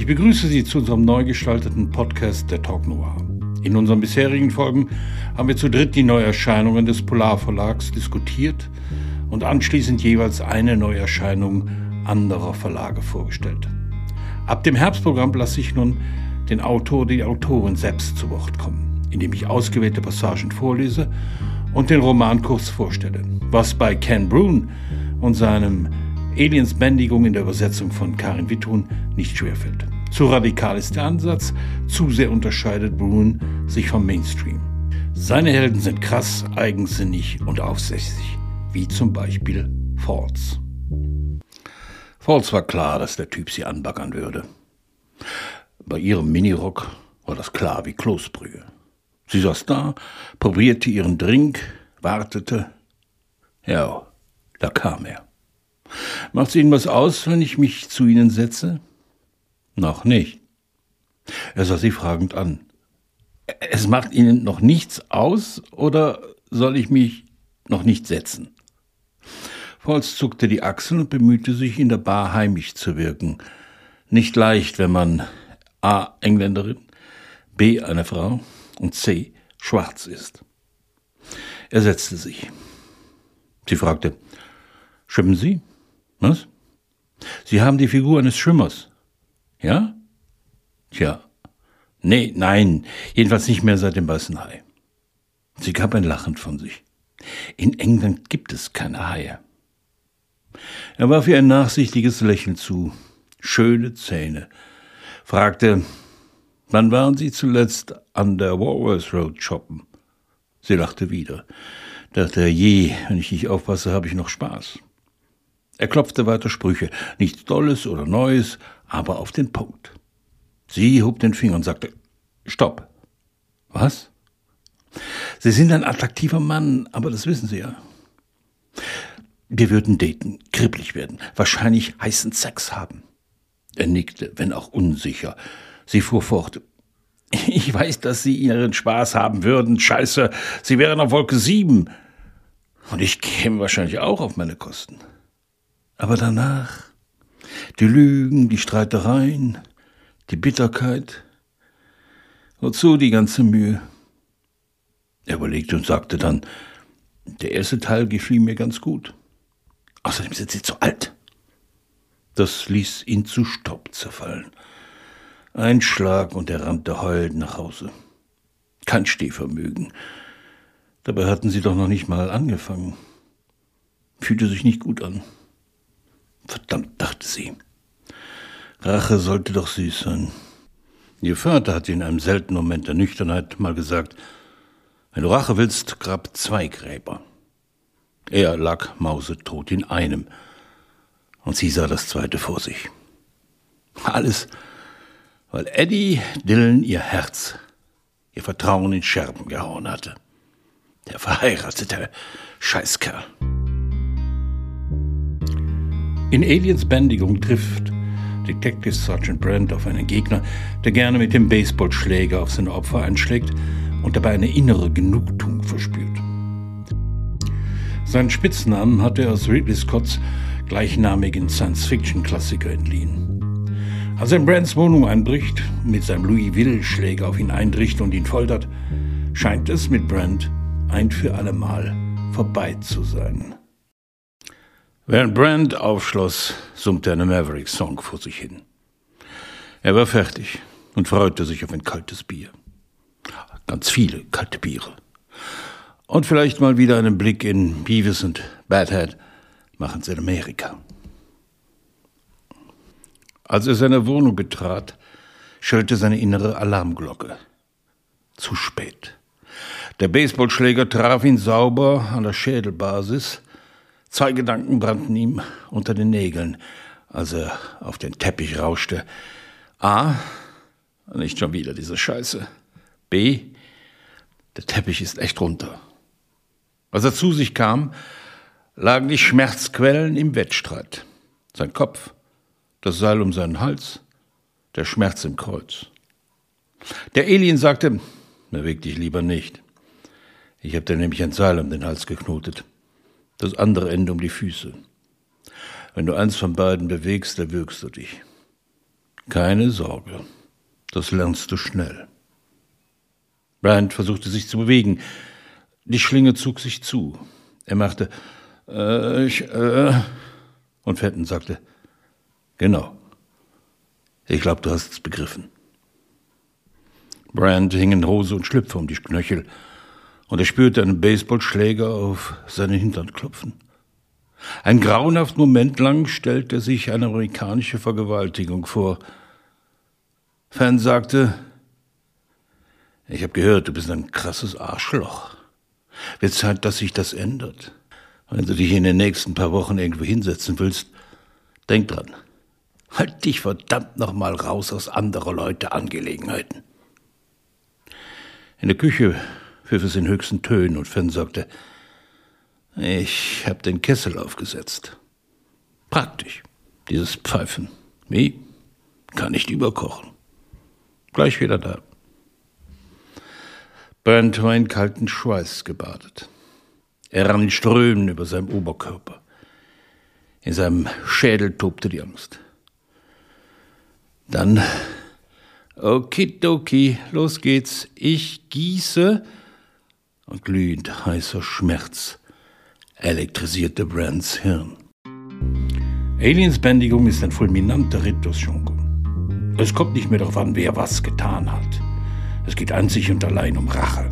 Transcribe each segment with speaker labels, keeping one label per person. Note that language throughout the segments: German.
Speaker 1: Ich begrüße Sie zu unserem neu gestalteten Podcast der Talk Noir. In unseren bisherigen Folgen haben wir zu dritt die Neuerscheinungen des Polar Verlags diskutiert und anschließend jeweils eine Neuerscheinung anderer Verlage vorgestellt. Ab dem Herbstprogramm lasse ich nun den Autor, die Autorin selbst zu Wort kommen, indem ich ausgewählte Passagen vorlese und den Roman kurz vorstelle. Was bei Ken Brune und seinem Aliens Bändigung in der Übersetzung von Karin Wittun nicht schwerfällt. Zu radikal ist der Ansatz, zu sehr unterscheidet Brune sich vom Mainstream. Seine Helden sind krass, eigensinnig und aufsässig, wie zum Beispiel Falls. Falls war klar, dass der Typ sie anbaggern würde. Bei ihrem Minirock war das klar wie Kloßbrühe. Sie saß da, probierte ihren Drink, wartete. Ja, da kam er. Macht es Ihnen was aus, wenn ich mich zu Ihnen setze? Noch nicht. Er sah sie fragend an. Es macht Ihnen noch nichts aus oder soll ich mich noch nicht setzen? Volz zuckte die Achseln und bemühte sich, in der Bar heimisch zu wirken. Nicht leicht, wenn man A. Engländerin, B. eine Frau und C. schwarz ist. Er setzte sich. Sie fragte, Schwimmen Sie? Was? Sie haben die Figur eines Schwimmers. Ja? Tja. Nee, nein, jedenfalls nicht mehr seit dem weißen Hai. Sie gab ein Lachen von sich. In England gibt es keine Haie. Er warf ihr ein nachsichtiges Lächeln zu, schöne Zähne, fragte, wann waren Sie zuletzt an der Walworth Road shoppen? Sie lachte wieder, dachte, je, wenn ich nicht aufpasse, habe ich noch Spaß. Er klopfte weiter Sprüche, nichts Tolles oder Neues, aber auf den Punkt. Sie hob den Finger und sagte, Stopp. Was? Sie sind ein attraktiver Mann, aber das wissen Sie ja. Wir würden daten, kribbelig werden, wahrscheinlich heißen Sex haben. Er nickte, wenn auch unsicher. Sie fuhr fort. Ich weiß, dass Sie Ihren Spaß haben würden. Scheiße, Sie wären auf Wolke sieben. Und ich käme wahrscheinlich auch auf meine Kosten. Aber danach die Lügen, die Streitereien, die Bitterkeit. Wozu die ganze Mühe? Er überlegte und sagte dann, der erste Teil gefiel mir ganz gut. Außerdem sind Sie zu alt. Das ließ ihn zu Staub zerfallen. Ein Schlag und er rannte heulend nach Hause. Kein Stehvermögen. Dabei hatten sie doch noch nicht mal angefangen. Fühlte sich nicht gut an. Verdammt, dachte sie. Rache sollte doch süß sein. Ihr Vater hatte in einem seltenen Moment der Nüchternheit mal gesagt, wenn du Rache willst, grab zwei Gräber. Er lag mausetot in einem, und sie sah das zweite vor sich. Alles, weil Eddie Dillon ihr Herz, ihr Vertrauen in Scherben gehauen hatte. Der verheiratete Scheißkerl. In Aliens Bändigung trifft Detective Sergeant Brent auf einen Gegner, der gerne mit dem Baseballschläger auf seine Opfer einschlägt und dabei eine innere Genugtuung verspürt. Seinen Spitznamen hat er aus Ridley Scotts gleichnamigen Science-Fiction-Klassiker entliehen. Als er in Brands Wohnung einbricht, mit seinem Louis-Will-Schläger auf ihn eindricht und ihn foltert, scheint es mit Brand ein für allemal vorbei zu sein. Während Brand aufschloss, summte eine Maverick-Song vor sich hin. Er war fertig und freute sich auf ein kaltes Bier. Ganz viele kalte Biere. Und vielleicht mal wieder einen Blick in Beavis und Badhead machen's in Amerika. Als er seine Wohnung betrat, schellte seine innere Alarmglocke. Zu spät. Der Baseballschläger traf ihn sauber an der Schädelbasis, Zwei Gedanken brannten ihm unter den Nägeln, als er auf den Teppich rauschte. A. Nicht schon wieder diese Scheiße. B. Der Teppich ist echt runter. Als er zu sich kam, lagen die Schmerzquellen im Wettstreit. Sein Kopf, das Seil um seinen Hals, der Schmerz im Kreuz. Der Alien sagte, beweg dich lieber nicht. Ich habe dir nämlich ein Seil um den Hals geknotet das andere Ende um die Füße. Wenn du eins von beiden bewegst, erwürgst du dich. Keine Sorge, das lernst du schnell. Brand versuchte sich zu bewegen. Die Schlinge zog sich zu. Er machte, äh, ich, äh, und Fenton sagte, genau. Ich glaube, du hast es begriffen. Brand hing in Hose und Schlüpfer um die Knöchel, und er spürte einen Baseballschläger auf seinen Hintern klopfen. Ein grauenhaft Moment lang stellte er sich eine amerikanische Vergewaltigung vor. Fan sagte, ich habe gehört, du bist ein krasses Arschloch. Wird Zeit, dass sich das ändert. Wenn du dich in den nächsten paar Wochen irgendwo hinsetzen willst, denk dran. Halt dich verdammt nochmal raus aus anderer Leute Angelegenheiten. In der Küche pfiff es in höchsten Tönen und Fenn sagte, ich hab den Kessel aufgesetzt. Praktisch, dieses Pfeifen. Wie? Kann nicht überkochen. Gleich wieder da. Bernd war in kalten Schweiß gebadet. Er rann in Strömen über seinem Oberkörper. In seinem Schädel tobte die Angst. Dann, okidoki, los geht's. Ich gieße, und glühend heißer Schmerz elektrisierte Brands Hirn. Aliens Bändigung ist ein fulminanter Ritt durchs Dschungel. Es kommt nicht mehr darauf an, wer was getan hat. Es geht einzig und allein um Rache.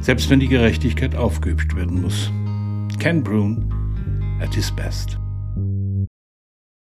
Speaker 1: Selbst wenn die Gerechtigkeit aufgeübt werden muss. Ken Brune at his best.